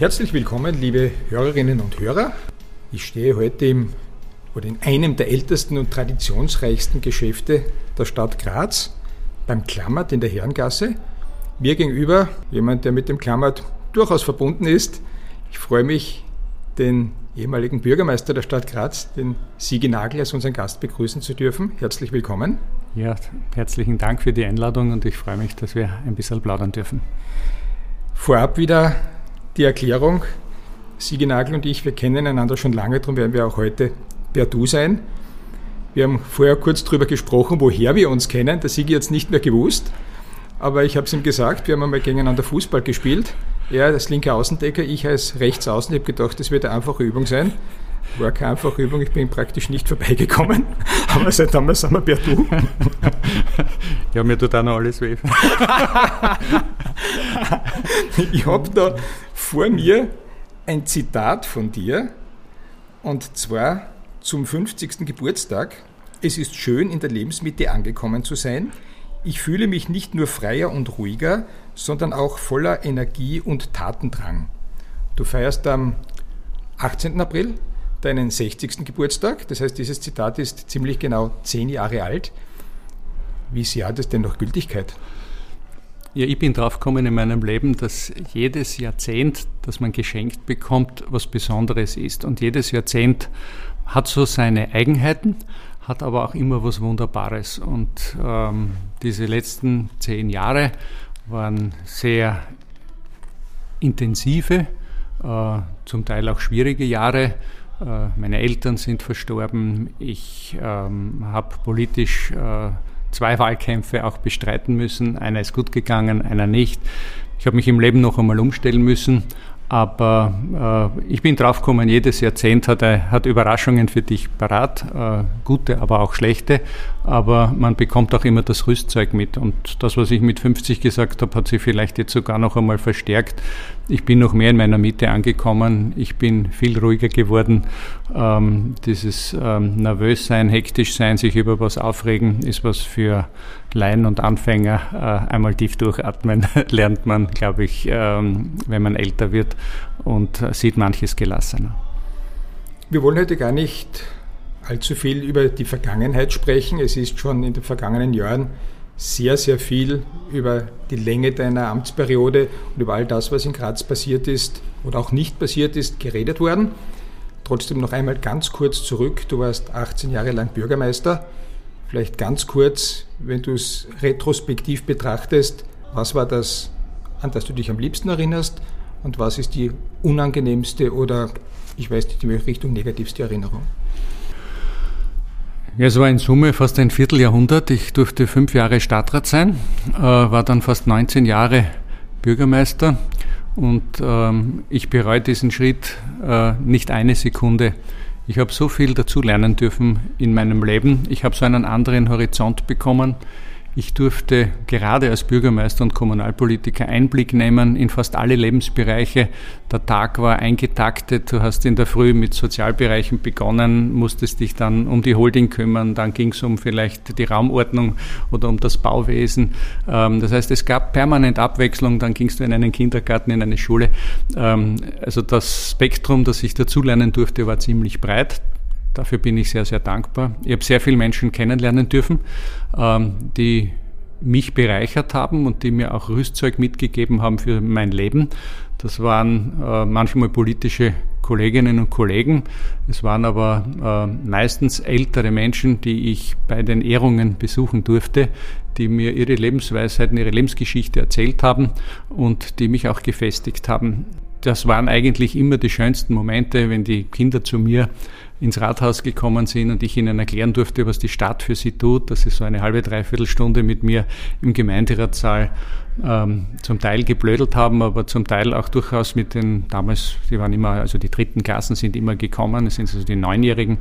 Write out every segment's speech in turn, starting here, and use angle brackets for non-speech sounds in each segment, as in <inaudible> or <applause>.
Herzlich willkommen, liebe Hörerinnen und Hörer. Ich stehe heute im, oder in einem der ältesten und traditionsreichsten Geschäfte der Stadt Graz, beim Klammert in der Herrengasse. Mir gegenüber jemand, der mit dem Klammert durchaus verbunden ist. Ich freue mich, den ehemaligen Bürgermeister der Stadt Graz, den Sigi Nagel, als unseren Gast begrüßen zu dürfen. Herzlich willkommen. Ja, herzlichen Dank für die Einladung und ich freue mich, dass wir ein bisschen plaudern dürfen. Vorab wieder die Erklärung. Sigi Nagel und ich, wir kennen einander schon lange, darum werden wir auch heute per Du sein. Wir haben vorher kurz darüber gesprochen, woher wir uns kennen. Der Sigi hat es nicht mehr gewusst, aber ich habe es ihm gesagt, wir haben einmal gegeneinander Fußball gespielt. Er als linker Außendecker, ich als Rechtsaußen. Ich habe gedacht, das wird eine einfache Übung sein. War keine einfache Übung, ich bin praktisch nicht vorbeigekommen. <laughs> Aber seit damals sind wir per Du. <laughs> Ja, mir tut auch noch alles weh. <laughs> ich habe da vor mir ein Zitat von dir und zwar zum 50. Geburtstag. Es ist schön, in der Lebensmitte angekommen zu sein. Ich fühle mich nicht nur freier und ruhiger, sondern auch voller Energie und Tatendrang. Du feierst am 18. April deinen 60. Geburtstag. Das heißt, dieses Zitat ist ziemlich genau zehn Jahre alt. Wie sehr hat es denn noch Gültigkeit? Ja, ich bin draufgekommen in meinem Leben, dass jedes Jahrzehnt, das man geschenkt bekommt, was Besonderes ist. Und jedes Jahrzehnt hat so seine Eigenheiten, hat aber auch immer was Wunderbares. Und ähm, diese letzten zehn Jahre waren sehr intensive, äh, zum Teil auch schwierige Jahre. Äh, meine Eltern sind verstorben. Ich ähm, habe politisch äh, zwei Wahlkämpfe auch bestreiten müssen. Einer ist gut gegangen, einer nicht. Ich habe mich im Leben noch einmal umstellen müssen aber äh, ich bin draufgekommen, jedes Jahrzehnt hat, hat Überraschungen für dich parat, äh, gute, aber auch schlechte. Aber man bekommt auch immer das Rüstzeug mit. Und das, was ich mit 50 gesagt habe, hat sich vielleicht jetzt sogar noch einmal verstärkt. Ich bin noch mehr in meiner Mitte angekommen. Ich bin viel ruhiger geworden. Ähm, dieses ähm, nervös sein, hektisch sein, sich über was aufregen, ist was für Laien und Anfänger. Äh, einmal tief durchatmen <laughs> lernt man, glaube ich, ähm, wenn man älter wird und sieht manches gelassener. Wir wollen heute gar nicht allzu viel über die Vergangenheit sprechen. Es ist schon in den vergangenen Jahren sehr, sehr viel über die Länge deiner Amtsperiode und über all das, was in Graz passiert ist oder auch nicht passiert ist, geredet worden. Trotzdem noch einmal ganz kurz zurück. Du warst 18 Jahre lang Bürgermeister. Vielleicht ganz kurz, wenn du es retrospektiv betrachtest, was war das, an das du dich am liebsten erinnerst und was ist die unangenehmste oder ich weiß nicht in welche Richtung negativste Erinnerung? Ja, es war in Summe fast ein Vierteljahrhundert. Ich durfte fünf Jahre Stadtrat sein, äh, war dann fast 19 Jahre Bürgermeister und ähm, ich bereue diesen Schritt äh, nicht eine Sekunde. Ich habe so viel dazu lernen dürfen in meinem Leben. Ich habe so einen anderen Horizont bekommen. Ich durfte gerade als Bürgermeister und Kommunalpolitiker Einblick nehmen in fast alle Lebensbereiche. Der Tag war eingetaktet. Du hast in der Früh mit Sozialbereichen begonnen, musstest dich dann um die Holding kümmern. Dann ging es um vielleicht die Raumordnung oder um das Bauwesen. Ähm, das heißt, es gab permanent Abwechslung. Dann gingst du in einen Kindergarten, in eine Schule. Ähm, also das Spektrum, das ich dazulernen durfte, war ziemlich breit. Dafür bin ich sehr, sehr dankbar. Ich habe sehr viele Menschen kennenlernen dürfen, ähm, die mich bereichert haben und die mir auch Rüstzeug mitgegeben haben für mein Leben. Das waren äh, manchmal politische Kolleginnen und Kollegen. Es waren aber äh, meistens ältere Menschen, die ich bei den Ehrungen besuchen durfte, die mir ihre Lebensweisheiten, ihre Lebensgeschichte erzählt haben und die mich auch gefestigt haben. Das waren eigentlich immer die schönsten Momente, wenn die Kinder zu mir ins Rathaus gekommen sind und ich ihnen erklären durfte, was die Stadt für sie tut, dass sie so eine halbe, dreiviertel Stunde mit mir im Gemeinderatssaal ähm, zum Teil geblödelt haben, aber zum Teil auch durchaus mit den, damals, die waren immer, also die dritten Klassen sind immer gekommen, das sind also die Neunjährigen,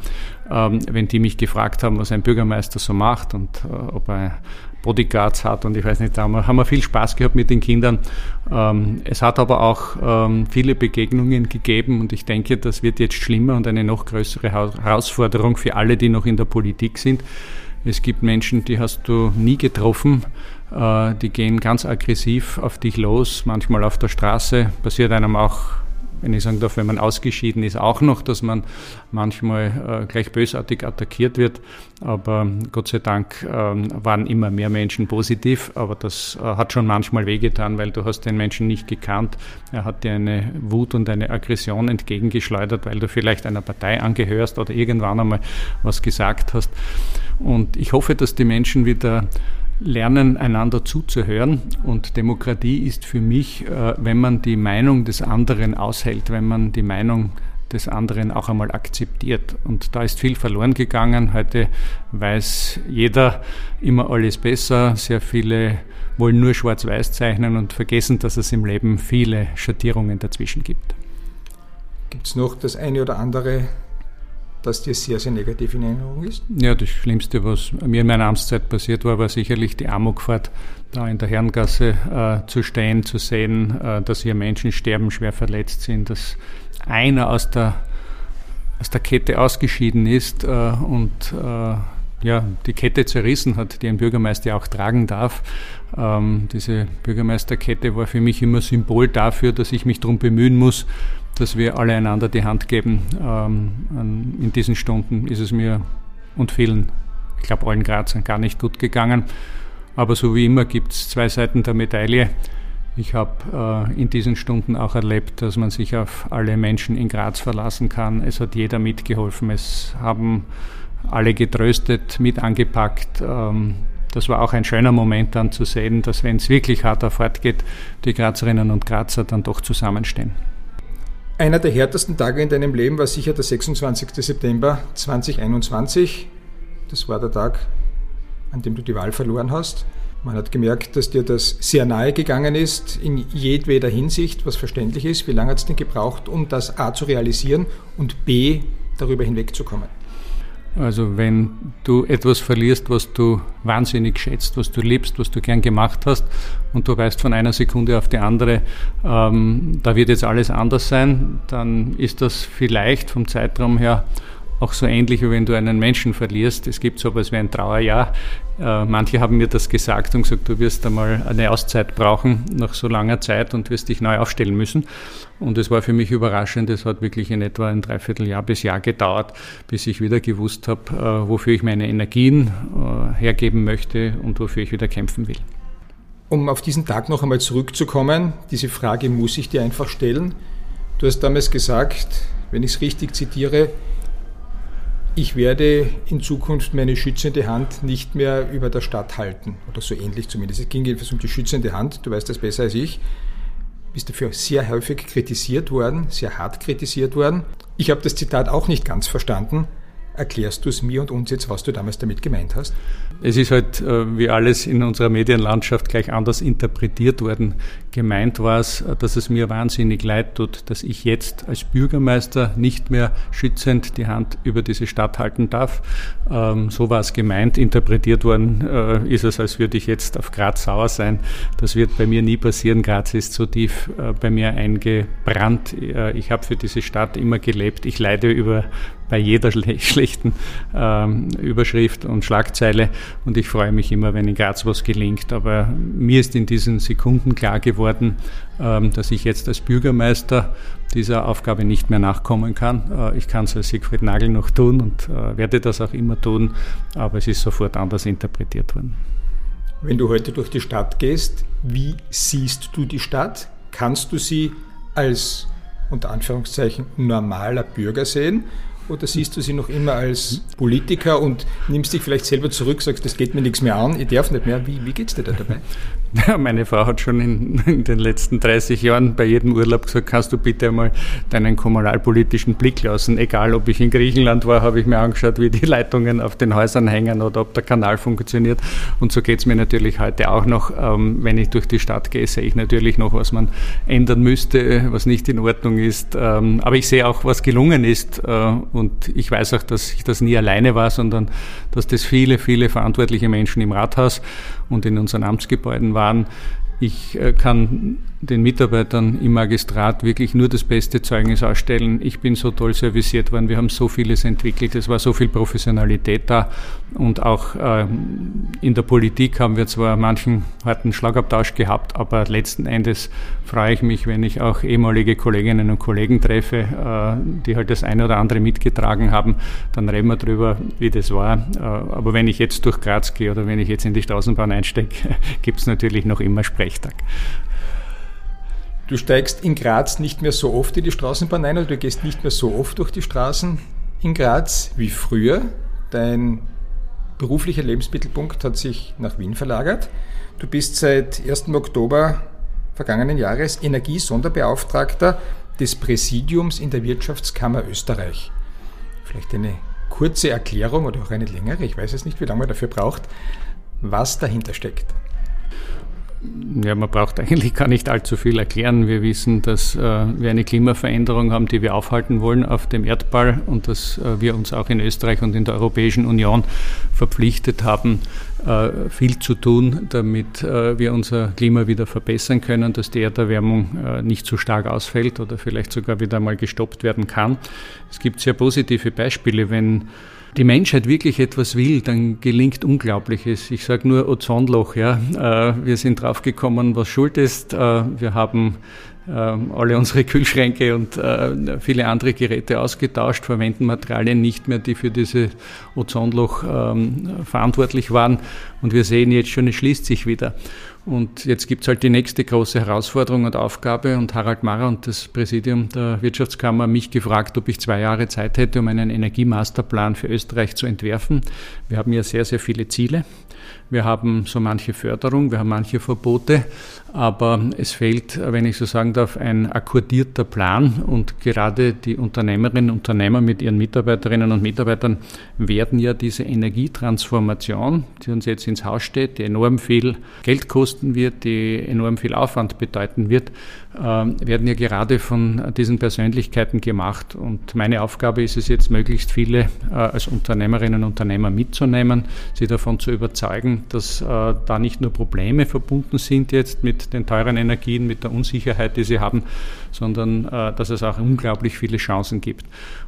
ähm, wenn die mich gefragt haben, was ein Bürgermeister so macht und äh, ob er Bodyguards hat und ich weiß nicht, da haben wir, viel Spaß gehabt mit den Kindern. Ähm, es hat aber auch ähm, viele Begegnungen gegeben und ich denke, das wird jetzt schlimmer und eine noch größere Herausforderung für alle, die noch in der Politik sind. Es gibt Menschen, die hast du nie getroffen, äh, die gehen ganz aggressiv auf dich los, manchmal auf der Straße, passiert einem auch wenn ich sagen darf, wenn man ausgeschieden ist, auch noch, dass man manchmal äh, gleich bösartig attackiert wird. Aber Gott sei Dank äh, waren immer mehr Menschen positiv, aber das äh, hat schon manchmal wehgetan, weil du hast den Menschen nicht gekannt. Er hat dir eine Wut und eine Aggression entgegengeschleudert, weil du vielleicht einer Partei angehörst oder irgendwann einmal was gesagt hast. Und ich hoffe, dass die Menschen wieder lernen, einander zuzuhören. Und Demokratie ist für mich, äh, wenn man die Meinung des anderen aushält, wenn man die Meinung des anderen auch einmal akzeptiert. Und da ist viel verloren gegangen. Heute weiß jeder immer alles besser. Sehr viele wollen nur schwarz-weiß zeichnen und vergessen, dass es im Leben viele Schattierungen dazwischen gibt. Gibt es noch das eine oder andere dass dir sehr, sehr negativ in Erinnerung ist? Ja, das Schlimmste, was mir in meiner Amtszeit passiert war, war sicherlich die Amokfahrt, da in der Herrengasse äh, zu stehen, zu sehen, äh, dass hier Menschen sterben, schwer verletzt sind, dass einer aus der, aus der Kette ausgeschieden ist äh, und äh, ja, die Kette zerrissen hat, die ein Bürgermeister auch tragen darf. Ähm, diese Bürgermeisterkette war für mich immer Symbol dafür, dass ich mich darum bemühen muss, dass wir alle einander die Hand geben. Ähm, in diesen Stunden ist es mir und vielen, ich glaube allen Grazern, gar nicht gut gegangen. Aber so wie immer gibt es zwei Seiten der Medaille. Ich habe äh, in diesen Stunden auch erlebt, dass man sich auf alle Menschen in Graz verlassen kann. Es hat jeder mitgeholfen. Es haben alle getröstet, mit angepackt. Ähm, das war auch ein schöner Moment dann zu sehen, dass wenn es wirklich hart fortgeht, die Grazerinnen und Grazer dann doch zusammenstehen. Einer der härtesten Tage in deinem Leben war sicher der 26. September 2021. Das war der Tag, an dem du die Wahl verloren hast. Man hat gemerkt, dass dir das sehr nahe gegangen ist, in jedweder Hinsicht, was verständlich ist. Wie lange hat es denn gebraucht, um das A zu realisieren und B darüber hinwegzukommen? Also wenn du etwas verlierst, was du wahnsinnig schätzt, was du liebst, was du gern gemacht hast und du weißt von einer Sekunde auf die andere, ähm, da wird jetzt alles anders sein, dann ist das vielleicht vom Zeitraum her auch so ähnlich, wie wenn du einen Menschen verlierst. Es gibt so etwas wie ein Trauerjahr. Äh, manche haben mir das gesagt und gesagt, du wirst einmal eine Auszeit brauchen nach so langer Zeit und wirst dich neu aufstellen müssen. Und es war für mich überraschend. Es hat wirklich in etwa ein Dreivierteljahr bis Jahr gedauert, bis ich wieder gewusst habe, äh, wofür ich meine Energien äh, hergeben möchte und wofür ich wieder kämpfen will. Um auf diesen Tag noch einmal zurückzukommen, diese Frage muss ich dir einfach stellen. Du hast damals gesagt, wenn ich es richtig zitiere, ich werde in Zukunft meine schützende Hand nicht mehr über der Stadt halten. Oder so ähnlich zumindest. Es ging jedenfalls um die schützende Hand. Du weißt das besser als ich. Bist dafür sehr häufig kritisiert worden, sehr hart kritisiert worden. Ich habe das Zitat auch nicht ganz verstanden. Erklärst du es mir und uns jetzt, was du damals damit gemeint hast? Es ist halt äh, wie alles in unserer Medienlandschaft gleich anders interpretiert worden. Gemeint war es, dass es mir wahnsinnig leid tut, dass ich jetzt als Bürgermeister nicht mehr schützend die Hand über diese Stadt halten darf. Ähm, so war es gemeint. Interpretiert worden äh, ist es, als würde ich jetzt auf Graz sauer sein. Das wird bei mir nie passieren. Graz ist so tief äh, bei mir eingebrannt. Ich habe für diese Stadt immer gelebt. Ich leide über bei jeder <laughs> schlechten ähm, Überschrift und Schlagzeile und ich freue mich immer, wenn in Graz was gelingt. Aber mir ist in diesen Sekunden klar geworden, ähm, dass ich jetzt als Bürgermeister dieser Aufgabe nicht mehr nachkommen kann. Äh, ich kann es als Siegfried Nagel noch tun und äh, werde das auch immer tun, aber es ist sofort anders interpretiert worden. Wenn du heute durch die Stadt gehst, wie siehst du die Stadt? Kannst du sie als unter Anführungszeichen normaler Bürger sehen oder siehst du sie noch immer als Politiker und nimmst dich vielleicht selber zurück, sagst, das geht mir nichts mehr an, ich darf nicht mehr. Wie, wie geht es dir da dabei? Ja, <laughs> meine Frau hat schon in, in, den letzten 30 Jahren bei jedem Urlaub gesagt, kannst du bitte einmal deinen kommunalpolitischen Blick lassen. Egal, ob ich in Griechenland war, habe ich mir angeschaut, wie die Leitungen auf den Häusern hängen oder ob der Kanal funktioniert. Und so geht es mir natürlich heute auch noch. Ähm, wenn ich durch die Stadt gehe, sehe ich natürlich noch, was man ändern müsste, was nicht in Ordnung ist. Ähm, aber ich sehe auch, was gelungen ist. Äh, und ich weiß auch, dass ich das nie alleine war, sondern dass das viele, viele verantwortliche Menschen im Rathaus und in unseren Amtsgebäuden waren. Ich äh, kann den Mitarbeitern im Magistrat wirklich nur das beste Zeugnis ausstellen. Ich bin so toll serviciert worden, wir haben so vieles entwickelt, es war so viel Professionalität da und auch äh, in der Politik haben wir zwar manchen harten Schlagabtausch gehabt, aber letzten Endes freue ich mich, wenn ich auch ehemalige Kolleginnen und Kollegen treffe, äh, die halt das eine oder andere mitgetragen haben, dann reden wir drüber, wie das war. Äh, aber wenn ich jetzt durch Graz gehe oder wenn ich jetzt in die Straßenbahn einstecke, <laughs> gibt es natürlich noch immer Sprechtag. Du steigst in Graz nicht mehr so oft in die Straßenbahn ein oder du gehst nicht mehr so oft durch die Straßen in Graz wie früher. Dein beruflicher Lebensmittelpunkt hat sich nach Wien verlagert. Du bist seit 1. Oktober vergangenen Jahres Energiesonderbeauftragter des Präsidiums in der Wirtschaftskammer Österreich. Vielleicht eine kurze Erklärung oder auch eine längere, ich weiß es nicht, wie lange man dafür braucht, was dahinter steckt. Ja, man braucht eigentlich gar nicht allzu viel erklären. Wir wissen, dass äh, wir eine Klimaveränderung haben, die wir aufhalten wollen auf dem Erdball und dass äh, wir uns auch in Österreich und in der Europäischen Union verpflichtet haben, äh, viel zu tun, damit äh, wir unser Klima wieder verbessern können, dass die Erderwärmung äh, nicht zu stark ausfällt oder vielleicht sogar wieder mal gestoppt werden kann. Es gibt sehr positive Beispiele, wenn die Menschheit wirklich etwas will, dann gelingt Unglaubliches. Ich sage nur Ozonloch. Ja. Äh, wir sind draufgekommen, was schuld ist. Äh, wir haben ähm, alle unsere <laughs> Kühlschränke und äh, viele andere Geräte ausgetauscht, verwenden Materialien nicht mehr, die für dieses Ozonloch ähm, verantwortlich waren. Und wir sehen jetzt schon, es schließt sich wieder. Und jetzt gibt es halt die nächste große Herausforderung und Aufgabe. Und Harald Marrer und das Präsidium der Wirtschaftskammer mich gefragt, ob ich zwei Jahre Zeit hätte, um einen Energiemasterplan für Österreich zu entwerfen. Wir haben ja sehr, sehr viele Ziele. Wir haben so manche Förderung, wir haben manche Verbote, aber es fehlt, wenn ich so sagen darf, ein akkordierter Plan und gerade die Unternehmerinnen und Unternehmer mit ihren Mitarbeiterinnen und Mitarbeitern werden ja diese Energietransformation, die uns jetzt ins Haus steht, die enorm viel Geld kosten wird, die enorm viel Aufwand bedeuten wird, äh, werden ja gerade von diesen Persönlichkeiten gemacht. Und meine Aufgabe ist es jetzt, möglichst viele äh, als Unternehmerinnen und Unternehmer mitzunehmen, sie davon zu überzeugen, dass äh, da nicht nur Probleme verbunden sind jetzt mit den teuren Energien, mit der Unsicherheit, die sie haben, sondern dass es auch unglaublich viele Chancen gibt.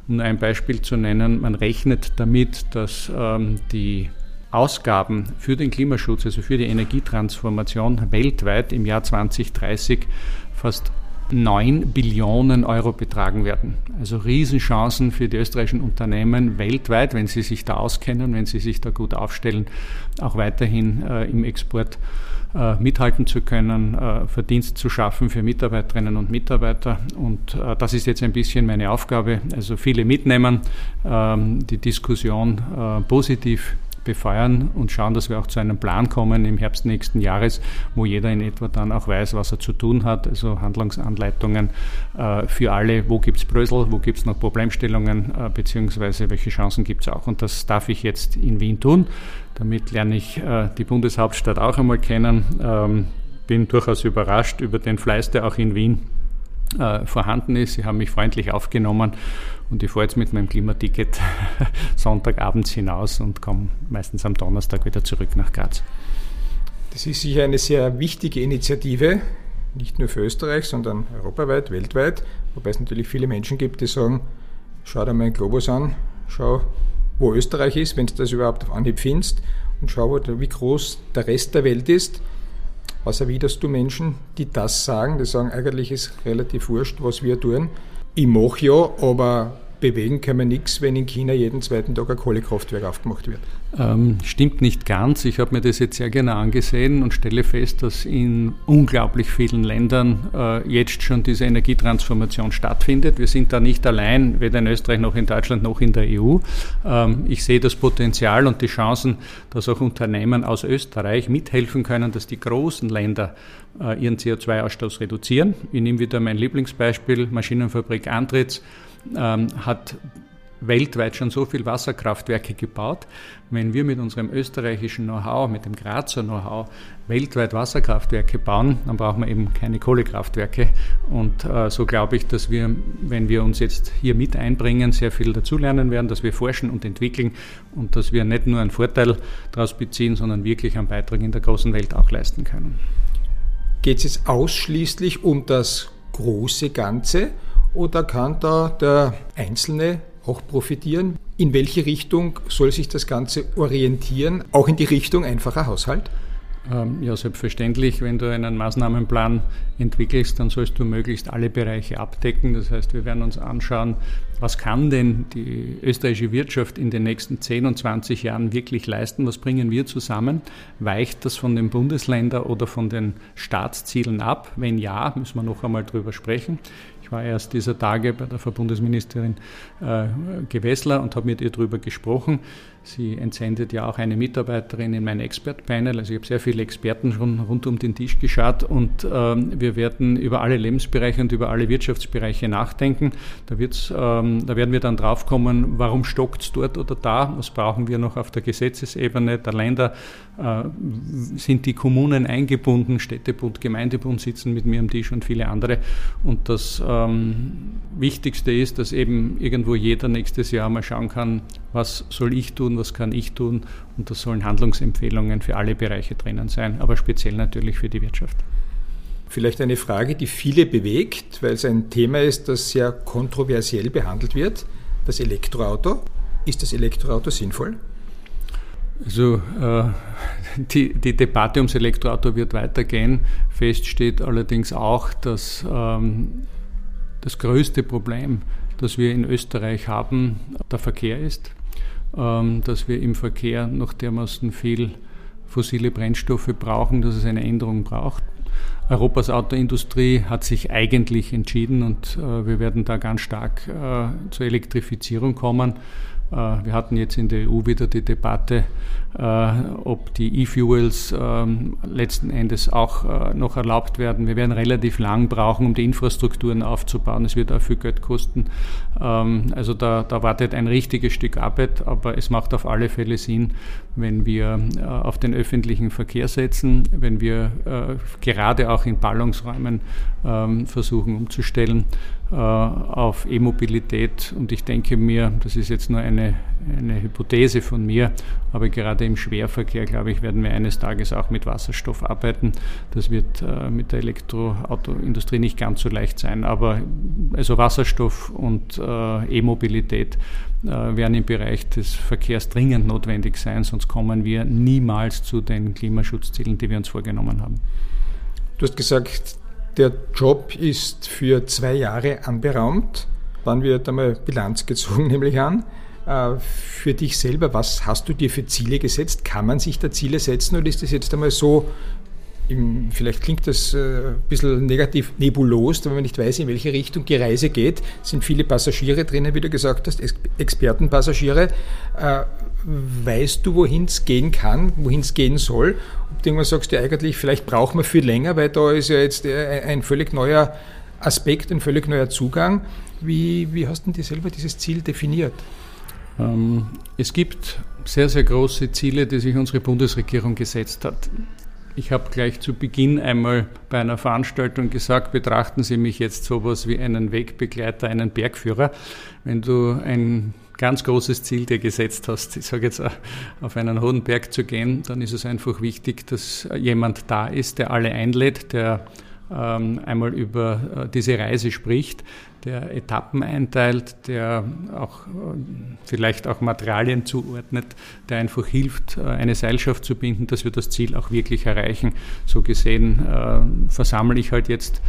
Um ein Beispiel zu nennen, man rechnet damit, dass ähm, die Ausgaben für den Klimaschutz, also für die Energietransformation weltweit im Jahr 2030 fast 9 Billionen Euro betragen werden. Also Riesenchancen für die österreichischen Unternehmen weltweit, wenn sie sich da auskennen, wenn sie sich da gut aufstellen, auch weiterhin äh, im Export äh, mithalten zu können, äh, Verdienst zu schaffen für Mitarbeiterinnen und Mitarbeiter. Und äh, das ist jetzt ein bisschen meine Aufgabe. Also viele mitnehmen, ähm, die Diskussion äh, positiv befeuern und schauen, dass wir auch zu einem Plan kommen im Herbst nächsten Jahres, wo jeder in etwa dann auch weiß, was er zu tun hat. Also Handlungsanleitungen äh, für alle, wo gibt es Brösel, wo gibt es noch Problemstellungen, äh, beziehungsweise welche Chancen gibt es auch. Und das darf ich jetzt in Wien tun. Damit lerne ich äh, die Bundeshauptstadt auch einmal kennen. Ähm, bin durchaus überrascht über den Fleiß, der auch in Wien äh, vorhanden ist. Sie haben mich freundlich aufgenommen und ich fahre jetzt mit meinem Klimaticket <laughs> Sonntagabends hinaus und komme meistens am Donnerstag wieder zurück nach Graz. Das ist sicher eine sehr wichtige Initiative, nicht nur für Österreich, sondern europaweit, weltweit, wobei es natürlich viele Menschen gibt, die sagen, schau dir meinen Globus an, schau, wo Österreich ist, wenn du das überhaupt auf Anhieb findest und schau, wie groß der Rest der Welt ist was erwiderst du Menschen, die das sagen, die sagen, eigentlich ist relativ wurscht, was wir tun. Ich mache ja, aber bewegen können wir nichts, wenn in China jeden zweiten Tag ein Kohlekraftwerk aufgemacht wird. Ähm, stimmt nicht ganz. Ich habe mir das jetzt sehr gerne angesehen und stelle fest, dass in unglaublich vielen Ländern äh, jetzt schon diese Energietransformation stattfindet. Wir sind da nicht allein, weder in Österreich noch in Deutschland noch in der EU. Ähm, ich sehe das Potenzial und die Chancen, dass auch Unternehmen aus Österreich mithelfen können, dass die großen Länder äh, ihren CO2-Ausstoß reduzieren. Ich nehme wieder mein Lieblingsbeispiel, Maschinenfabrik Antritts ähm, hat weltweit schon so viele Wasserkraftwerke gebaut. Wenn wir mit unserem österreichischen Know-how, mit dem Grazer Know-how weltweit Wasserkraftwerke bauen, dann brauchen wir eben keine Kohlekraftwerke. Und äh, so glaube ich, dass wir, wenn wir uns jetzt hier mit einbringen, sehr viel dazulernen werden, dass wir forschen und entwickeln und dass wir nicht nur einen Vorteil daraus beziehen, sondern wirklich einen Beitrag in der großen Welt auch leisten können. Geht es jetzt ausschließlich um das große Ganze oder kann da der Einzelne auch profitieren? In welche Richtung soll sich das Ganze orientieren? Auch in die Richtung einfacher Haushalt? Ähm, ja, selbstverständlich. Wenn du einen Maßnahmenplan entwickelst, dann sollst du möglichst alle Bereiche abdecken. Das heißt, wir werden uns anschauen, was kann denn die österreichische Wirtschaft in den nächsten 10 und 20 Jahren wirklich leisten? Was bringen wir zusammen? Weicht das von den Bundesländern oder von den Staatszielen ab? Wenn ja, müssen wir noch einmal drüber sprechen. War erst dieser Tage bei der Verbundesministerin äh, Gewessler und habe mit ihr darüber gesprochen. Sie entsendet ja auch eine Mitarbeiterin in mein Expert-Panel. Also ich habe sehr viele Experten schon rund um den Tisch geschaut und ähm, wir werden über alle Lebensbereiche und über alle Wirtschaftsbereiche nachdenken. Da, wird's, ähm, da werden wir dann draufkommen, warum stockt es dort oder da? Was brauchen wir noch auf der Gesetzesebene der Länder? Äh, sind die Kommunen eingebunden? Städtebund, Gemeindebund sitzen mit mir am Tisch und viele andere. Und das ähm, Wichtigste ist, dass eben irgendwo jeder nächstes Jahr mal schauen kann, was soll ich tun, was kann ich tun. Und das sollen Handlungsempfehlungen für alle Bereiche drinnen sein, aber speziell natürlich für die Wirtschaft. Vielleicht eine Frage, die viele bewegt, weil es ein Thema ist, das sehr kontroversiell behandelt wird. Das Elektroauto. Ist das Elektroauto sinnvoll? Also äh, die, die, Debatte ums Elektroauto wird weitergehen. Fest steht allerdings auch, dass ähm, das größte Problem, das wir in Österreich haben, der Verkehr ist. Ähm, dass wir im Verkehr noch dermaßen viel fossile Brennstoffe brauchen, dass es eine Änderung braucht. Europas Autoindustrie hat sich eigentlich entschieden und äh, wir werden da ganz stark äh, zur Elektrifizierung kommen. Äh, wir hatten jetzt in der EU wieder die Debatte, ob die E-Fuels ähm, letzten Endes auch äh, noch erlaubt werden. Wir werden relativ lang brauchen, um die Infrastrukturen aufzubauen. Es wird auch viel Geld kosten. Ähm, also da, da wartet ein richtiges Stück Arbeit, aber es macht auf alle Fälle Sinn, wenn wir auf den öffentlichen Verkehr setzen, wenn wir gerade auch in Ballungsräumen ähm, versuchen umzustellen auf E-Mobilität. Und ich denke mir, das ist jetzt nur eine, eine Hypothese von mir, aber gerade gerade im Schwerverkehr, glaube ich, werden wir eines Tages auch mit Wasserstoff arbeiten. Das wird äh, mit der Elektroautoindustrie nicht ganz so leicht sein, aber also Wasserstoff und äh, E-Mobilität äh, werden im Bereich des Verkehrs dringend notwendig sein, sonst kommen wir niemals zu den Klimaschutzzielen, die wir uns vorgenommen haben. Du hast gesagt, der Job ist für zwei Jahre anberaumt. Dann wird einmal Bilanz gezogen, <laughs> nämlich an. Äh, für dich selber, was hast du dir für Ziele gesetzt? Kann man sich da Ziele setzen oder ist das jetzt einmal so, vielleicht klingt das äh, ein bisschen negativ nebulos, wenn man nicht weiß, in welche Richtung die Reise geht, sind viele Passagiere drinnen, wie du gesagt hast, Expertenpassagiere. Äh, weißt du, wohin es gehen kann, wohin es gehen soll? Ob du irgendwann sagst, ja eigentlich, vielleicht braucht man viel länger, weil da ist ja jetzt ein völlig neuer Aspekt, ein völlig neuer Zugang. Wie, wie hast du denn dir selber dieses Ziel definiert? Ähm, es gibt sehr, sehr große Ziele, die sich unsere Bundesregierung gesetzt hat. Ich habe gleich zu Beginn einmal bei einer Veranstaltung gesagt, betrachten Sie mich jetzt sowas wie einen Wegbegleiter, einen Bergführer. Wenn du ein ganz großes Ziel dir gesetzt hast, ich sage jetzt auf einen hohen Berg zu gehen, dann ist es einfach wichtig, dass jemand da ist, der alle einlädt, der einmal über äh, diese Reise spricht, der Etappen einteilt, der auch äh, vielleicht auch Materialien zuordnet, der einfach hilft, äh, eine Seilschaft zu binden, dass wir das Ziel auch wirklich erreichen. So gesehen versammle ich halt jetzt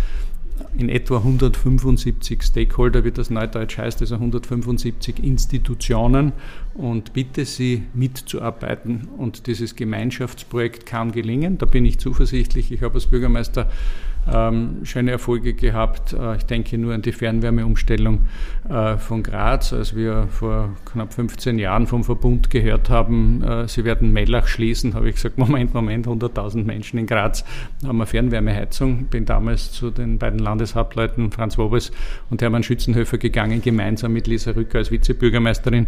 in etwa 175 Stakeholder, wie das neudeutsch heißt, also 175 Institutionen und bitte Sie mitzuarbeiten. Und dieses Gemeinschaftsprojekt kann gelingen. Da bin ich zuversichtlich. Ich habe als Bürgermeister ähm, schöne Erfolge gehabt. Äh, ich denke nur an die Fernwärmeumstellung äh, von Graz, als wir vor knapp 15 Jahren vom Verbund gehört haben, äh, sie werden Mellach schließen, habe ich gesagt, <laughs> Moment, Moment, 100.000 Menschen in Graz haben eine Fernwärmeheizung. Bin damals zu den beiden Landeshauptleuten Franz Wobes und Hermann Schützenhöfer gegangen, gemeinsam mit Lisa Rücker als Vizebürgermeisterin.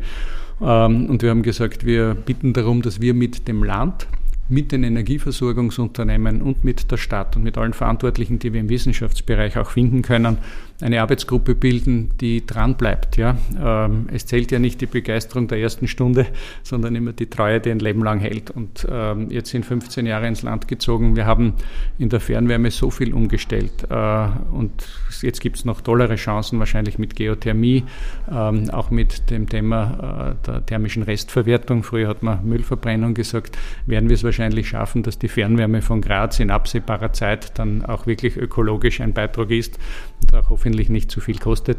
Ähm, und wir haben gesagt, wir bitten darum, dass wir mit dem Land mit den Energieversorgungsunternehmen und mit der Stadt und mit allen Verantwortlichen, die wir im Wissenschaftsbereich auch finden können, eine Arbeitsgruppe bilden, die dran bleibt. Ja. Ähm, es zählt ja nicht die Begeisterung der ersten Stunde, <laughs> sondern immer die Treue, die ein Leben lang hält. Und ähm, jetzt sind 15 Jahre ins Land gezogen. Wir haben in der Fernwärme so viel umgestellt. Äh, und jetzt gibt es noch tollere Chancen, wahrscheinlich mit Geothermie, ähm, auch mit dem Thema äh, der thermischen Restverwertung. Früher hat man Müllverbrennung gesagt, werden wir es wahrscheinlich schaffen, dass die Fernwärme von Graz in absehbarer Zeit dann auch wirklich ökologisch ein Beitrag ist auch hoffentlich nicht zu viel kostet.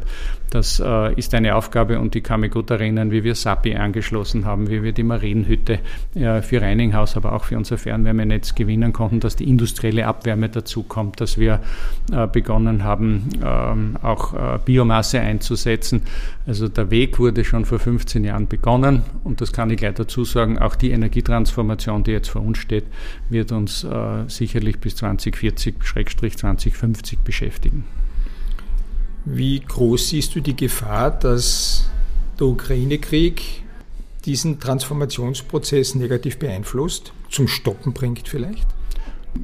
Das äh, ist eine Aufgabe und ich kann mich gut erinnern, wie wir SAPI angeschlossen haben, wie wir die Marienhütte äh, für Reininghaus, aber auch für unser Fernwärmenetz gewinnen konnten, dass die industrielle Abwärme dazukommt, dass wir äh, begonnen haben, ähm, auch äh, Biomasse einzusetzen. Also der Weg wurde schon vor 15 Jahren begonnen und das kann ich gleich dazu sagen, auch die Energietransformation, die jetzt vor uns steht, wird uns äh, sicherlich bis 2040-2050 beschäftigen. Wie groß siehst du die Gefahr, dass der Ukraine-Krieg diesen Transformationsprozess negativ beeinflusst, zum Stoppen bringt vielleicht?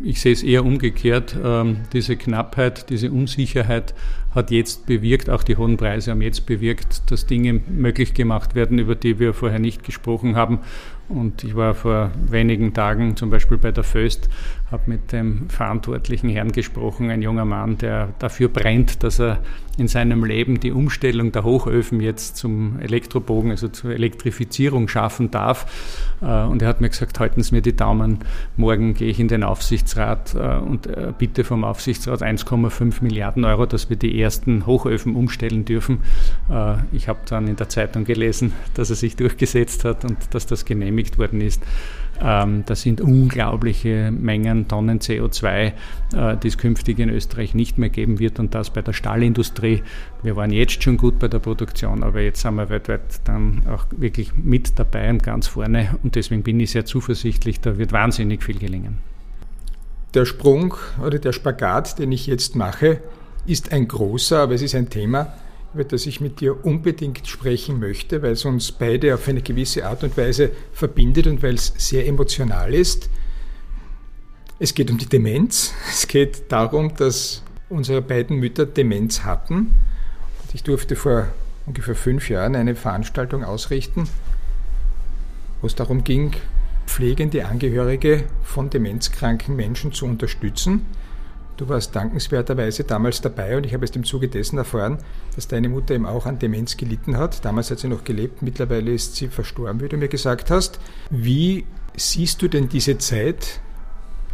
Ich sehe es eher umgekehrt. Ähm, diese Knappheit, diese Unsicherheit hat jetzt bewirkt, auch die hohen Preise haben jetzt bewirkt, dass Dinge möglich gemacht werden, über die wir vorher nicht gesprochen haben. Und ich war vor wenigen Tagen zum Beispiel bei der Föst, habe mit dem verantwortlichen Herrn gesprochen, ein junger Mann, der dafür brennt, dass er in seinem Leben die Umstellung der Hochöfen jetzt zum Elektrobogen, also zur Elektrifizierung schaffen darf. Äh, und er hat mir gesagt, halten Sie mir die Daumen, morgen gehe ich in den Aufsichtsrat äh, und äh, bitte vom Aufsichtsrat 1,5 Milliarden Euro, dass wir die ersten Hochöfen umstellen dürfen. Ich habe dann in der Zeitung gelesen, dass er sich durchgesetzt hat und dass das genehmigt genehmigt worden ist. Ähm, das sind unglaubliche Mengen Tonnen CO2, äh, die es künftig in Österreich nicht mehr geben wird und das bei der Stahlindustrie. Wir waren jetzt schon gut bei der Produktion, aber jetzt sind wir weltweit dann auch wirklich mit dabei und ganz vorne und deswegen bin ich sehr zuversichtlich, da wird wahnsinnig viel gelingen. Der Sprung oder der Spagat, den ich jetzt mache, ist ein großer, aber es ist ein Thema, über das ich mit dir unbedingt sprechen möchte, weil es uns beide auf eine gewisse Art und Weise verbindet und weil es sehr emotional ist. Es geht um die Demenz. <laughs> Es geht darum, dass unsere beiden Mütter Demenz hatten. Und ich durfte vor ungefähr fünf Jahren eine Veranstaltung ausrichten, wo es darum ging, pflegende Angehörige von demenzkranken Menschen zu unterstützen. Du warst dankenswerterweise damals dabei und ich habe es im Zuge dessen erfahren, dass deine Mutter eben auch an Demenz gelitten hat. Damals hat sie noch gelebt, mittlerweile ist sie verstorben, wie du mir gesagt hast. Wie siehst du denn diese Zeit,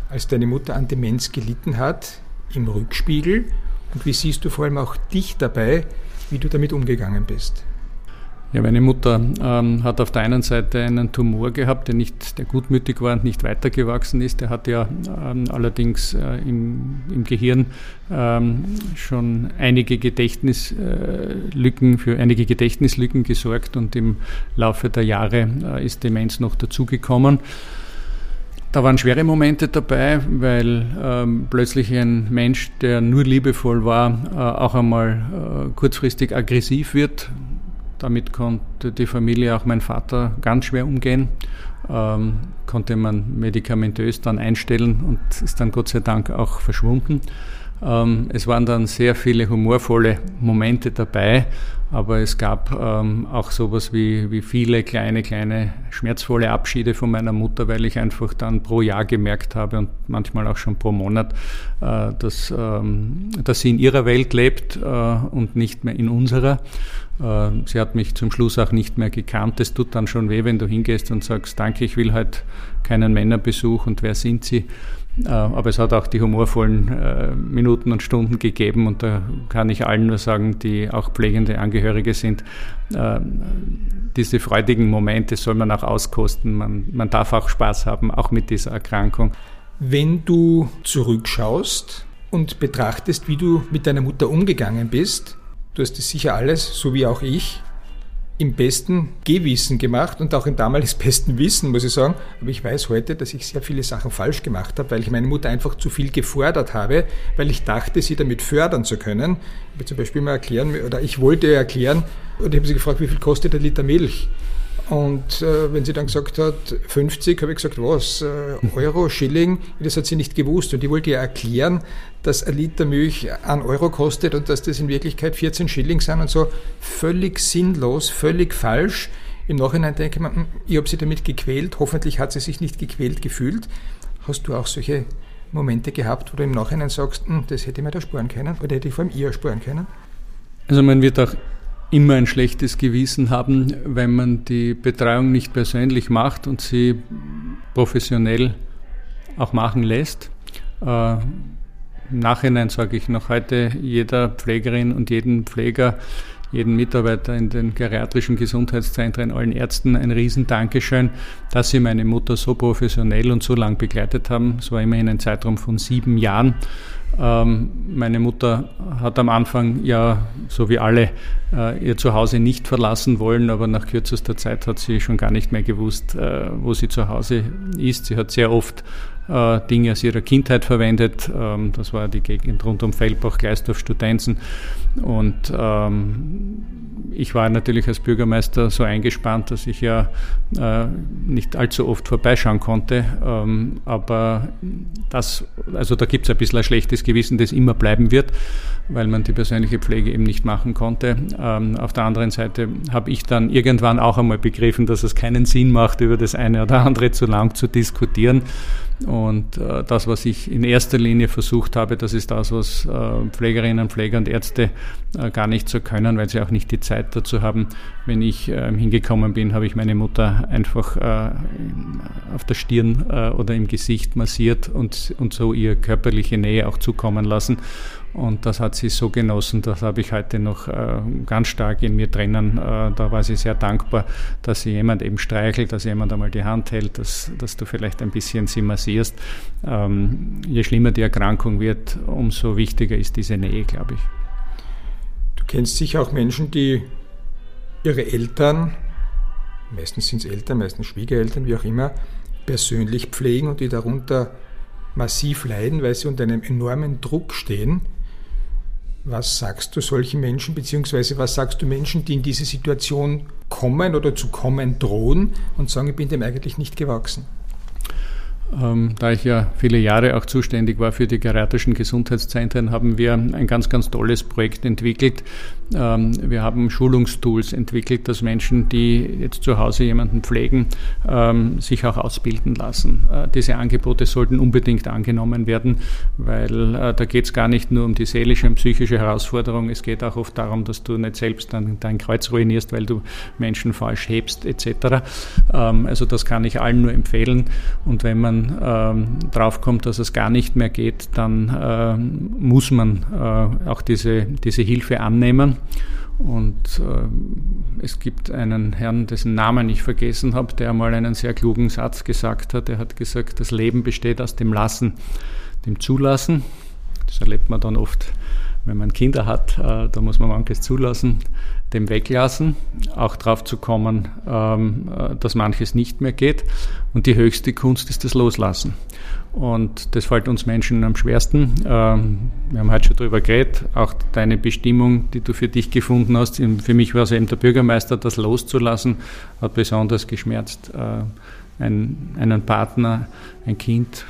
als deine Mutter an Demenz gelitten hat, im Rückspiegel? Und wie siehst du vor allem auch dich dabei, wie du damit umgegangen bist? Ja, meine Mutter ähm, hat auf der einen Seite einen Tumor gehabt, der nicht, der gutmütig war und nicht weitergewachsen ist. Der hat ja ähm, allerdings äh, im, im, Gehirn ähm, schon einige Gedächtnislücken äh, für einige Gedächtnislücken gesorgt und im Laufe der Jahre äh, ist Demenz noch dazugekommen. Da waren schwere Momente dabei, weil ähm, plötzlich ein Mensch, der nur liebevoll war, äh, auch einmal äh, kurzfristig aggressiv wird, damit konnte die Familie, auch mein Vater, ganz schwer umgehen. Ähm, konnte man medikamentös dann einstellen und ist dann Gott sei Dank auch verschwunden. Ähm, es waren dann sehr viele humorvolle Momente dabei, aber es gab ähm, auch sowas wie, wie viele kleine, kleine schmerzvolle Abschiede von meiner Mutter, weil ich einfach dann pro Jahr gemerkt habe und manchmal auch schon pro Monat, äh, dass, ähm, dass sie in ihrer Welt lebt äh, und nicht mehr in unserer. Äh, sie hat mich zum Schluss auch nicht mehr gekannt. Es tut dann schon weh, wenn du hingehst und sagst, danke, ich will halt keinen Männerbesuch und wer sind Sie? Äh, aber es hat auch die humorvollen äh, Minuten und Stunden gegeben und da kann ich allen nur sagen, die auch pflegende Angehörige sind, äh, diese freudigen Momente soll man auch auskosten. Man, man darf auch Spaß haben, auch mit dieser Erkrankung. Wenn du zurückschaust und betrachtest, wie du mit deiner Mutter umgegangen bist, du hast es sicher alles, so wie auch ich, im besten Gewissen gemacht und auch im damals <laughs> besten Wissen, muss ich sagen. Aber ich weiß heute, dass ich sehr viele Sachen falsch gemacht habe, weil ich meine Mutter einfach zu viel gefordert habe, weil ich dachte, sie damit fördern zu können. Ich will zum Beispiel mal erklären, oder ich wollte erklären, und ich habe sie gefragt, wie viel kostet ein Liter Milch? Und äh, wenn sie dann gesagt hat, 50, habe ich gesagt, was, äh, Euro, Schilling, das hat sie nicht gewusst. Und ich wollte ihr erklären, dass ein Liter Milch ein Euro kostet und dass das in Wirklichkeit 14 Schilling sind und so. Völlig sinnlos, völlig falsch. Im Nachhinein denke ich mir, hm, ich habe sie damit gequält, hoffentlich hat sie sich nicht gequält gefühlt. Hast du auch solche Momente gehabt, wo du im Nachhinein sagst, hm, das hätte ich mir da sparen können oder hätte ich vor allem ihr sparen können? Also man wird auch immer ein schlechtes Gewissen haben, wenn man die Betreuung nicht persönlich macht und sie professionell auch machen lässt. Äh, Im Nachhinein sage ich noch heute jeder Pflegerin und jeden Pfleger, jeden Mitarbeiter in den geriatrischen Gesundheitszentren, allen Ärzten ein Riesendankeschön, dass sie meine Mutter so professionell und so lang begleitet haben. Es war immerhin ein Zeitraum von sieben Jahren. Ähm, meine Mutter hat am Anfang ja, so wie alle, äh, ihr Zuhause nicht verlassen wollen, aber nach kürzester Zeit hat sie schon gar nicht mehr gewusst, äh, wo sie zu Hause ist. Sie hat sehr oft äh, Dinge aus ihrer Kindheit verwendet. Ähm, das war die Gegend rund um Feldbach, Gleisdorf, Studenzen. Und ähm, ich war natürlich als Bürgermeister so eingespannt, dass ich ja äh, nicht allzu oft vorbeischauen konnte. Ähm, aber das, also da gibt es ein bisschen ein schlechtes Gewissen, das immer bleiben wird, weil man die persönliche Pflege eben nicht machen konnte. Ähm, auf der anderen Seite habe ich dann irgendwann auch einmal begriffen, dass es keinen Sinn macht, über das eine oder andere zu lang zu diskutieren. Und äh, das, was ich in erster Linie versucht habe, das ist das, was äh, Pflegerinnen, Pfleger und Ärzte äh, gar nicht so können, weil sie auch nicht die Zeit dazu haben. Wenn ich ähm, hingekommen bin, habe ich meine Mutter einfach äh, auf der Stirn äh, oder im Gesicht massiert und, und so ihr körperliche Nähe auch zukommen lassen. Und das hat sie so genossen, das habe ich heute noch äh, ganz stark in mir drinnen. Äh, da war sie sehr dankbar, dass sie jemand eben streichelt, dass jemand einmal die Hand hält, dass, dass du vielleicht ein bisschen sie massierst. Ähm, je schlimmer die Erkrankung wird, umso wichtiger ist diese Nähe, glaube ich. Du kennst sicher auch Menschen, die ihre Eltern, meistens sind es Eltern, meistens Schwiegereltern, wie auch immer, persönlich pflegen und die darunter massiv leiden, weil sie unter einem enormen Druck stehen. Was sagst du solchen Menschen, beziehungsweise was sagst du Menschen, die in diese Situation kommen oder zu kommen drohen und sagen, ich bin dem eigentlich nicht gewachsen? Ähm, da ich ja viele Jahre auch zuständig war für die geriatrischen Gesundheitszentren, haben wir ein ganz, ganz tolles Projekt entwickelt. Ähm, wir haben Schulungstools entwickelt, dass Menschen, die jetzt zu Hause jemanden pflegen, ähm, sich auch ausbilden lassen. Äh, diese Angebote sollten unbedingt angenommen werden, weil äh, da geht es gar nicht nur um die seelische und psychische Herausforderung, es geht auch oft darum, dass du nicht selbst dein, dein Kreuz ruinierst, weil du Menschen falsch hebst etc. Also das kann ich allen nur empfehlen. Und wenn man ähm, draufkommt, dass es gar nicht mehr geht, dann äh, muss man äh, auch diese, diese Hilfe annehmen. Und äh, es gibt einen Herrn, dessen Namen ich vergessen habe, der einmal einen sehr klugen Satz gesagt hat. Er hat gesagt, das Leben besteht aus dem Lassen, dem Zulassen. Das erlebt man dann oft, wenn man Kinder hat. Äh, da muss man manches zulassen dem Weglassen, auch drauf zu kommen, ähm, äh, dass manches nicht mehr geht. Und die höchste Kunst ist das Loslassen. Und das fällt uns Menschen am schwersten. Ähm, wir haben heute schon darüber geredet, auch deine Bestimmung, die du für dich gefunden hast. Für mich war es eben der Bürgermeister, das loszulassen, hat besonders geschmerzt. Äh, einen Partner, ein Kind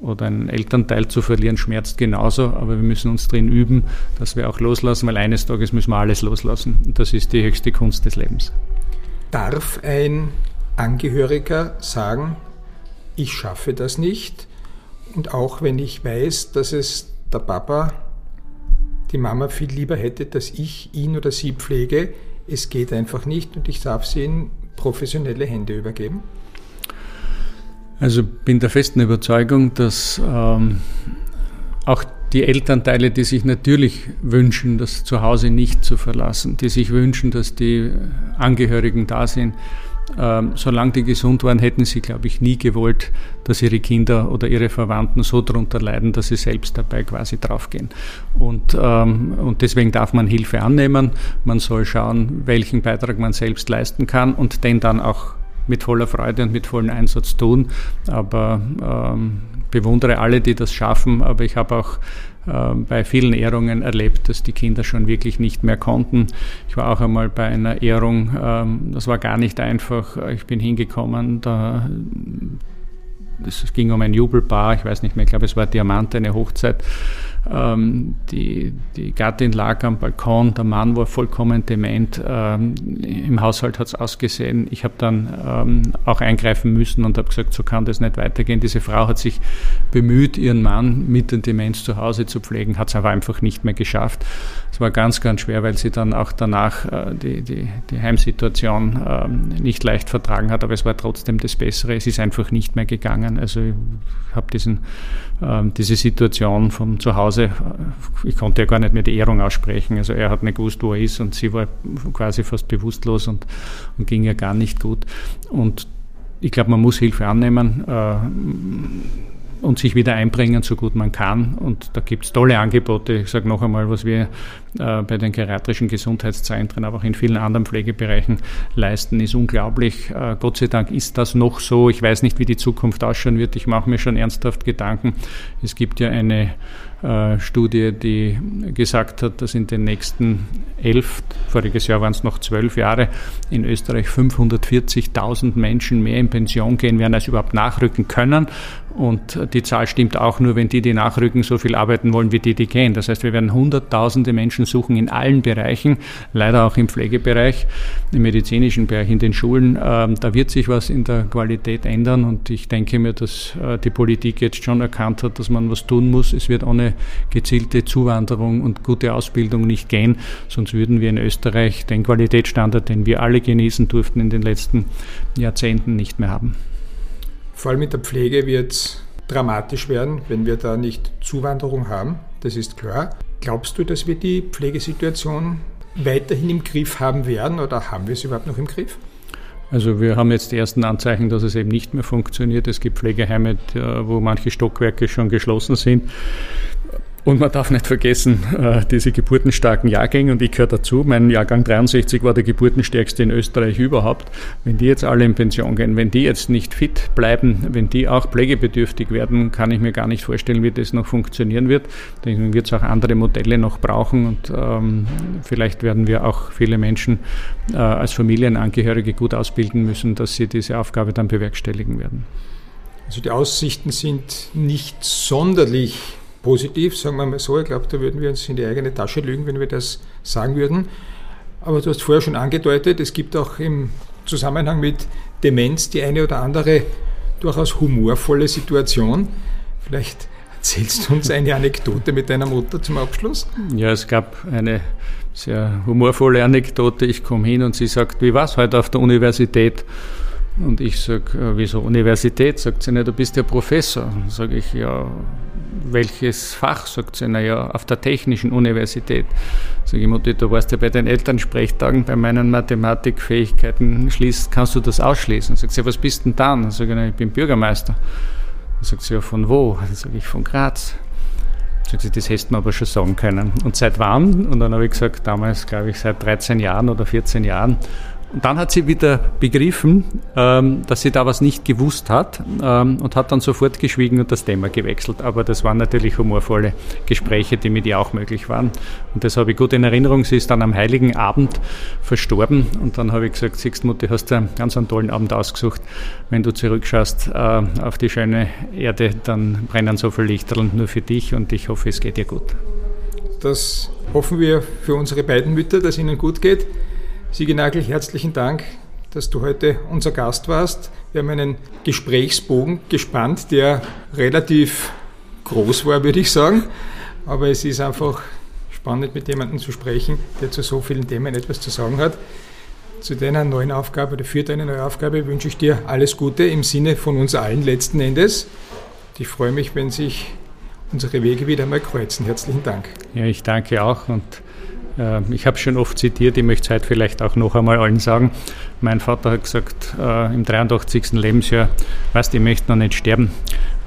oder einen Elternteil zu verlieren, schmerzt genauso, aber wir müssen uns drin üben, dass wir auch loslassen, weil eines Tages müssen wir alles loslassen. Und das ist die höchste Kunst des Lebens. Darf ein Angehöriger sagen, ich schaffe das nicht? Und auch wenn ich weiß, dass es der Papa, die Mama viel lieber hätte, dass ich ihn oder sie pflege, es geht einfach nicht und ich darf sie in professionelle Hände übergeben? Also bin der festen Überzeugung, dass ähm, auch die Elternteile, die sich natürlich wünschen, das Zuhause nicht zu verlassen, die sich wünschen, dass die Angehörigen da sind, ähm, solange die gesund waren, hätten sie, glaube ich, nie gewollt, dass ihre Kinder oder ihre Verwandten so darunter leiden, dass sie selbst dabei quasi draufgehen. Und, ähm, und deswegen darf man Hilfe annehmen. Man soll schauen, welchen Beitrag man selbst leisten kann und den dann auch mit voller Freude und mit vollem Einsatz tun. Aber ähm, bewundere alle, die das schaffen. Aber ich habe auch bei vielen Ehrungen erlebt, dass die Kinder schon wirklich nicht mehr konnten. Ich war auch einmal bei einer Ehrung, ähm, das war gar nicht einfach. Ich bin hingekommen, da es ging um ein Jubelpaar, ich weiß nicht mehr, ich glaube, es war Diamant, eine Hochzeit. Ähm, die, die Gattin lag am Balkon, der Mann war vollkommen dement. Ähm, Im Haushalt hat es ausgesehen. Ich habe dann ähm, auch eingreifen müssen und habe gesagt, so kann das nicht weitergehen. Diese Frau hat sich bemüht, ihren Mann mit der Demenz zu Hause zu pflegen, hat es aber einfach nicht mehr geschafft. Es war ganz, ganz schwer, weil sie dann auch danach äh, die, die, die Heimsituation äh, nicht leicht vertragen hat, aber es war trotzdem das Bessere. Es ist einfach nicht mehr gegangen. Also ich habe diesen, diese Situation vom Zuhause, äh, ich konnte ja gar nicht mehr die Ehrung aussprechen. Also er hat nicht gewusst, wo er ist und sie war quasi fast bewusstlos und, und ging ja gar nicht gut. Und ich glaube, man muss Hilfe annehmen. Und sich wieder einbringen, so gut man kann. Und da gibt es tolle Angebote. Ich sage noch einmal, was wir äh, bei den geriatrischen Gesundheitszentren, aber auch in vielen anderen Pflegebereichen leisten, ist unglaublich. Äh, Gott sei Dank ist das noch so. Ich weiß nicht, wie die Zukunft ausschauen wird. Ich mache mir schon ernsthaft Gedanken. Es gibt ja eine äh, Studie, die gesagt hat, dass in den nächsten elf, voriges Jahr waren es noch zwölf Jahre, in Österreich 540.000 Menschen mehr in Pension gehen werden, als überhaupt nachrücken können. Und die Zahl stimmt auch nur, wenn die, die nachrücken, so viel arbeiten wollen, wie die, die gehen. Das heißt, wir werden hunderttausende Menschen suchen in allen Bereichen, leider auch im Pflegebereich, im medizinischen Bereich, in den Schulen. Ähm, da wird sich was in der Qualität ändern und ich denke mir, dass äh, die Politik jetzt schon erkannt hat, dass man was tun muss. Es wird ohne gezielte Zuwanderung und gute Ausbildung nicht gehen, sonst würden wir in Österreich den Qualitätsstandard, den wir alle genießen durften in den letzten Jahrzehnten, nicht mehr haben. Vor allem mit der Pflege wird es dramatisch werden, wenn wir da nicht Zuwanderung haben. Das ist klar. Glaubst du, dass wir die Pflegesituation weiterhin im Griff haben werden oder haben wir es überhaupt noch im Griff? Also wir haben jetzt die ersten Anzeichen, dass es eben nicht mehr funktioniert. Es gibt Pflegeheime, wo manche Stockwerke schon geschlossen sind. Und man darf nicht vergessen, äh, diese geburtenstarken Jahrgänge, und ich gehöre dazu, mein Jahrgang 63 war der geburtenstärkste in Österreich überhaupt. Wenn die jetzt alle in Pension gehen, wenn die jetzt nicht fit bleiben, wenn die auch pflegebedürftig werden, kann ich mir gar nicht vorstellen, wie das noch funktionieren wird. Dann wird es auch andere Modelle noch brauchen und ähm, vielleicht werden wir auch viele Menschen äh, als Familienangehörige gut ausbilden müssen, dass sie diese Aufgabe dann bewerkstelligen werden. Also die Aussichten sind nicht sonderlich positiv, sagen wir mal so. Ich glaube, da würden wir uns in die eigene Tasche lügen, wenn wir das sagen würden. Aber du hast vorher schon angedeutet, es gibt auch im Zusammenhang mit Demenz die eine oder andere durchaus humorvolle Situation. Vielleicht erzählst du uns eine Anekdote mit deiner Mutter zum Abschluss? Ja, es gab eine sehr humorvolle Anekdote. Ich komme hin und sie sagt, wie war es heute auf der Universität? Und ich sage, äh, wieso Universität? Sagt sie, ne, du bist ja Professor. Sage ich, ja, welches Fach? Sagt sie, naja, auf der Technischen Universität. Sag ich, Mutti, du warst ja bei den Elternsprechtagen, bei meinen Mathematikfähigkeiten schließt, kannst du das ausschließen? Sagt sie, was bist denn dann? Sag ich, na, ich bin Bürgermeister. Sagt sie, ja, von wo? Sag ich, von Graz. Sagt sie, das hättest du mir aber schon sagen können. Und seit wann? Und dann habe ich gesagt, damals, glaube ich, seit 13 Jahren oder 14 Jahren. Und dann hat sie wieder begriffen, ähm, dass sie da was nicht gewusst hat ähm, und hat dann sofort geschwiegen und das Thema gewechselt. Aber das waren natürlich humorvolle Gespräche, die mit ihr auch möglich waren. Und das habe ich gut in Erinnerung. Sie ist dann am Heiligen Abend verstorben und dann habe ich gesagt, siehst Mutti, hast du einen ganz einen tollen Abend ausgesucht. Wenn du zurückschaust äh, auf die schöne Erde, dann brennen so viele Lichterl nur für dich und ich hoffe, es geht dir gut. Das hoffen wir für unsere beiden Mütter, dass ihnen gut geht. Nagel, herzlichen Dank, dass du heute unser Gast warst. Wir haben einen Gesprächsbogen gespannt, der relativ groß war, würde ich sagen. Aber es ist einfach spannend, mit jemandem zu sprechen, der zu so vielen Themen etwas zu sagen hat. zu deiner neuen Aufgabe oder für deine neue Aufgabe wünsche ich dir alles Gute im Sinne von uns allen letzten Endes. Ich freue mich, wenn sich unsere Wege wieder einmal kreuzen. Herzlichen Dank. Ja, ich danke auch und ich habe schon oft zitiert, ich möchte es heute vielleicht auch noch einmal allen sagen. Mein Vater hat gesagt, äh, im 83. Lebensjahr, weißt ich möchte noch nicht sterben,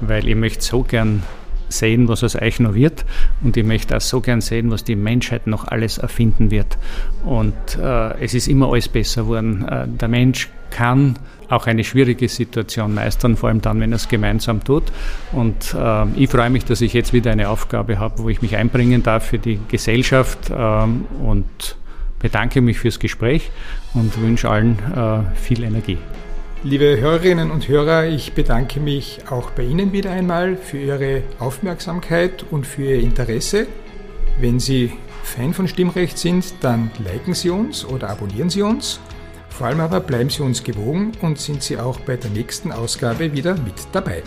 weil ich möchte so gern sehen, was aus euch noch wird. Und ich möchte auch so gern sehen, was die Menschheit noch alles erfinden wird. Und äh, es ist immer alles besser geworden. Äh, der Mensch kann auch eine schwierige Situation meistern, vor allem dann, wenn er es gemeinsam tut. Und äh, ich freue mich, dass ich jetzt wieder eine Aufgabe habe, wo ich mich einbringen darf für die Gesellschaft ähm, und bedanke mich fürs Gespräch und wünsche allen äh, viel Energie. Liebe Hörerinnen und Hörer, ich bedanke mich auch bei Ihnen wieder einmal für Ihre Aufmerksamkeit und für Ihr Interesse. Wenn Sie Fan von Stimmrecht sind, dann liken Sie uns oder abonnieren Sie uns. Vor allem aber bleiben Sie uns gewogen und sind Sie auch bei der nächsten Ausgabe wieder mit dabei.